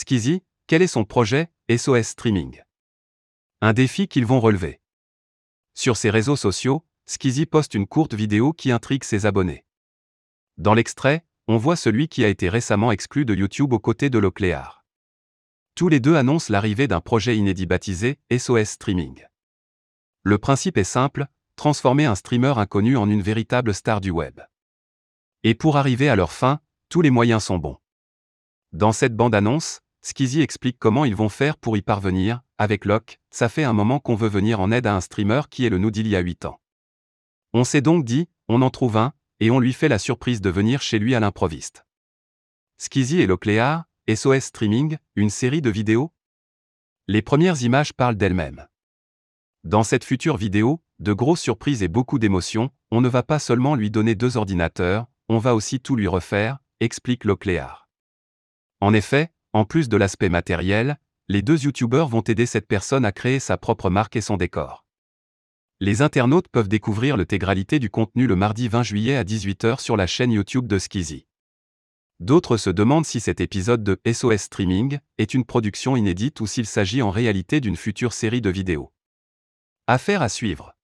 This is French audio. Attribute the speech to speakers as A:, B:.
A: Skizzy, quel est son projet SOS Streaming? Un défi qu'ils vont relever. Sur ses réseaux sociaux, Skizzy poste une courte vidéo qui intrigue ses abonnés. Dans l'extrait, on voit celui qui a été récemment exclu de YouTube aux côtés de Locléar. Tous les deux annoncent l'arrivée d'un projet inédit baptisé SOS Streaming. Le principe est simple, transformer un streamer inconnu en une véritable star du web. Et pour arriver à leur fin, tous les moyens sont bons. Dans cette bande-annonce, Skizzy explique comment ils vont faire pour y parvenir. Avec Locke, ça fait un moment qu'on veut venir en aide à un streamer qui est le nous d'il y a 8 ans. On s'est donc dit, on en trouve un, et on lui fait la surprise de venir chez lui à l'improviste. Skizzy et Locléar, SOS Streaming, une série de vidéos Les premières images parlent d'elles-mêmes. Dans cette future vidéo, de grosses surprises et beaucoup d'émotions, on ne va pas seulement lui donner deux ordinateurs, on va aussi tout lui refaire, explique Locléar. En effet, en plus de l'aspect matériel, les deux youtubeurs vont aider cette personne à créer sa propre marque et son décor. Les internautes peuvent découvrir l'intégralité du contenu le mardi 20 juillet à 18h sur la chaîne YouTube de Skizzy. D'autres se demandent si cet épisode de SOS Streaming est une production inédite ou s'il s'agit en réalité d'une future série de vidéos. Affaire à suivre.